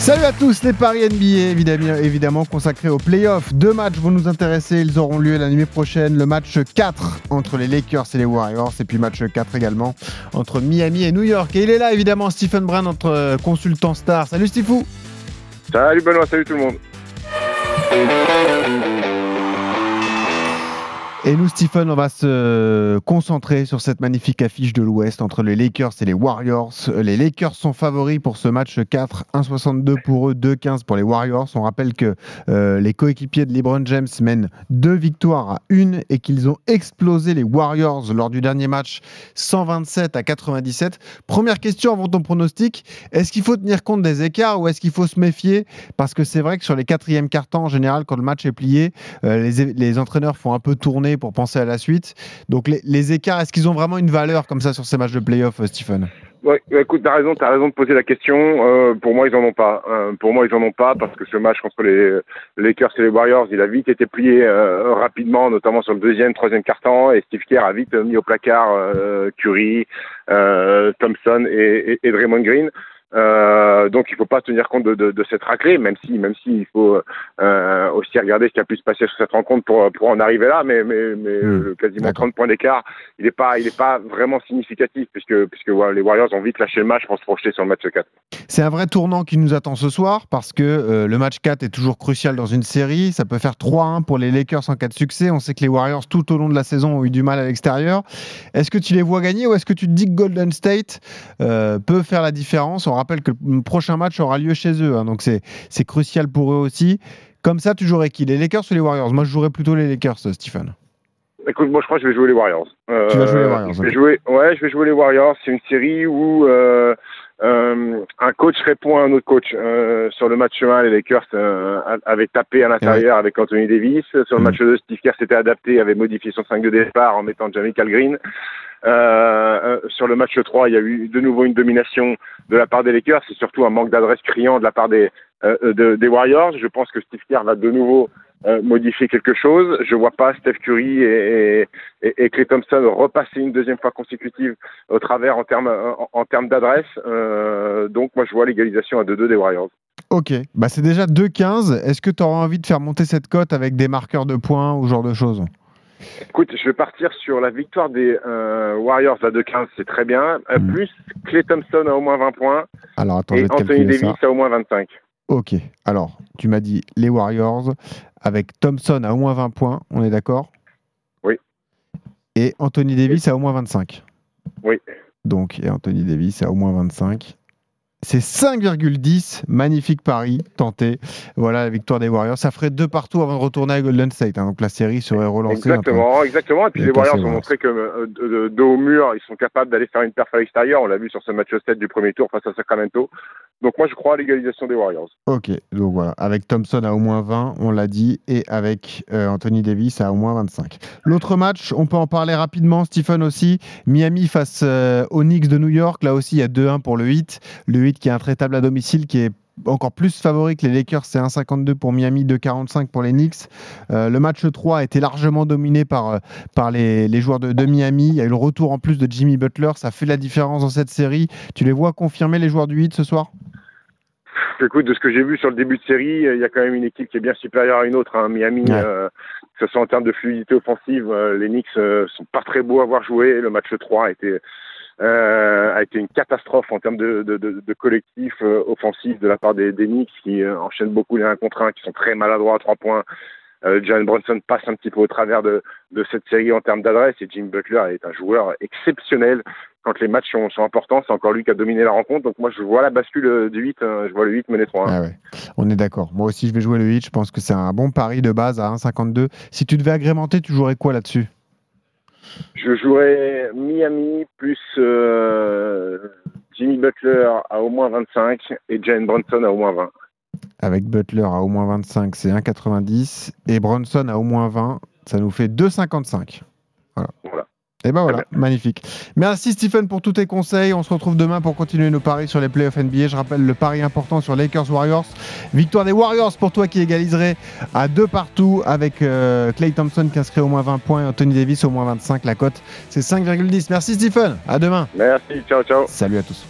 Salut à tous, les paris NBA évidemment, consacrés aux playoffs. Deux matchs vont nous intéresser, ils auront lieu la nuit prochaine. Le match 4 entre les Lakers et les Warriors, et puis match 4 également entre Miami et New York. Et il est là évidemment, Stephen Brun, notre consultant star. Salut Stifou Salut Benoît, salut tout le monde et nous, Stephen, on va se concentrer sur cette magnifique affiche de l'Ouest entre les Lakers et les Warriors. Les Lakers sont favoris pour ce match 4, 1,62 pour eux, 2,15 pour les Warriors. On rappelle que euh, les coéquipiers de LeBron James mènent deux victoires à une et qu'ils ont explosé les Warriors lors du dernier match 127 à 97. Première question avant ton pronostic, est-ce qu'il faut tenir compte des écarts ou est-ce qu'il faut se méfier? Parce que c'est vrai que sur les quatrièmes cartons, en général, quand le match est plié, euh, les entraîneurs font un peu tourner pour penser à la suite. Donc les, écarts, est-ce qu'ils ont vraiment une valeur comme ça sur ces matchs de playoff, euh, Stephen? Ouais, écoute, t'as raison, t'as raison de poser la question. Euh, pour moi, ils en ont pas. Euh, pour moi, ils en ont pas parce que ce match contre les Lakers et les Warriors, il a vite été plié rapidement, notamment sur le deuxième, troisième quart-temps, et Steve Kerr a vite mis au placard Curry, Thompson et, et, et Draymond Green. Euh, donc il faut pas tenir compte de, de, de cette raclée, même si même si il faut euh, aussi regarder ce qui a pu se passer sur cette rencontre pour pour en arriver là, mais mais, mais mmh. quasiment 30 points d'écart, il est pas il est pas vraiment significatif puisque les Warriors ont vite lâché le match pour se projeter sur le match 4. C'est un vrai tournant qui nous attend ce soir parce que euh, le match 4 est toujours crucial dans une série, ça peut faire 3-1 pour les Lakers en cas de succès. On sait que les Warriors tout au long de la saison ont eu du mal à l'extérieur. Est-ce que tu les vois gagner ou est-ce que tu te dis que Golden State euh, peut faire la différence rappelle que le prochain match aura lieu chez eux, hein, donc c'est crucial pour eux aussi. Comme ça, tu jouerais qui Les Lakers ou les Warriors? Moi, je jouerais plutôt les Lakers, Stephen. Écoute, moi, je crois que je vais jouer les Warriors. Euh, tu vas jouer les Warriors. Je vais jouer, ouais, je vais jouer les Warriors. C'est une série où euh, euh, un coach répond à un autre coach. sur le match 1, les Lakers avaient tapé à l'intérieur avec Anthony Davis. Sur le mm. match 2, Steve Kerr s'était adapté, avait modifié son 5 de départ en mettant Jamie Green. Euh, sur le match 3, il y a eu de nouveau une domination de la part des Lakers. C'est surtout un manque d'adresse criant de la part des, euh, des Warriors. Je pense que Steve Kerr va de nouveau euh, modifier quelque chose. Je vois pas Steph Curry et, et, et, Clay Thompson repasser une deuxième fois consécutive au travers en termes en, termes d'adresse. Euh, donc moi je vois l'égalisation à 2-2 des Warriors. Ok, bah c'est déjà 2-15. Est-ce que tu auras envie de faire monter cette cote avec des marqueurs de points ou ce genre de choses? Écoute, je vais partir sur la victoire des euh, Warriors à 2-15, c'est très bien. Euh, mm. Plus Clay Thompson à au moins 20 points. Alors, attends, et Anthony Davis à au moins 25. Ok, alors tu m'as dit les Warriors avec Thompson à au moins 20 points, on est d'accord? Oui. Et Anthony Davis à au moins 25 Oui. Donc, et Anthony Davis à au moins 25. C'est 5,10. Magnifique pari tenté. Voilà la victoire des Warriors. Ça ferait deux partout avant de retourner à Golden State. Hein. donc la série serait relancée. Exactement, exactement. Et puis les Warriors ont montré que euh, de, haut mur, ils sont capables d'aller faire une perf à l'extérieur. On l'a vu sur ce match 7 du premier tour face à Sacramento. Donc moi je crois à l'égalisation des Warriors. Ok, donc voilà. Avec Thompson à au moins 20, on l'a dit, et avec euh, Anthony Davis à au moins 25. L'autre match, on peut en parler rapidement, Stephen aussi. Miami face euh, aux Knicks de New York. Là aussi, il y a 2-1 pour le 8. Le 8 qui est intraitable à domicile, qui est encore plus favori que les Lakers, c'est 1,52 pour Miami, 2,45 pour les Knicks. Euh, le match 3 a été largement dominé par, euh, par les, les joueurs de, de, Miami. Il y a eu le retour en plus de Jimmy Butler, ça fait la différence dans cette série. Tu les vois confirmer les joueurs du 8 ce soir? Écoute, de ce que j'ai vu sur le début de série, il y a quand même une équipe qui est bien supérieure à une autre. Hein. Miami, euh, que ce soit en termes de fluidité offensive, les Knicks sont pas très beaux à voir jouer. Le match 3 a été euh, a été une catastrophe en termes de, collectif euh, offensif de la part des, des Knicks qui euh, enchaînent beaucoup les 1 contre 1, qui sont très maladroits à 3 points. John Brunson passe un petit peu au travers de, cette série en termes d'adresse et Jim Butler est un joueur exceptionnel quand les matchs sont, importants. C'est encore lui qui a dominé la rencontre. Donc moi, je vois la bascule du 8. je vois le 8 mener 3 ah. On est d'accord. Moi aussi, je vais jouer le 8. Je pense que c'est un bon pari de base à 1,52. Si tu devais agrémenter, tu jouerais quoi là-dessus? Je jouerais Miami plus euh, Jimmy Butler à au moins 25 et Jane Bronson à au moins 20. Avec Butler à au moins 25, c'est 1,90 et Bronson à au moins 20, ça nous fait 2,55. Voilà. voilà. Et ben voilà, magnifique. Merci Stephen pour tous tes conseils. On se retrouve demain pour continuer nos paris sur les playoffs NBA. Je rappelle le pari important sur Lakers Warriors. Victoire des Warriors pour toi qui égaliserait à deux partout avec Clay euh, Thompson qui inscrit au moins 20 points et Anthony Davis au moins 25. La cote, c'est 5,10. Merci Stephen. À demain. Merci. Ciao, ciao. Salut à tous.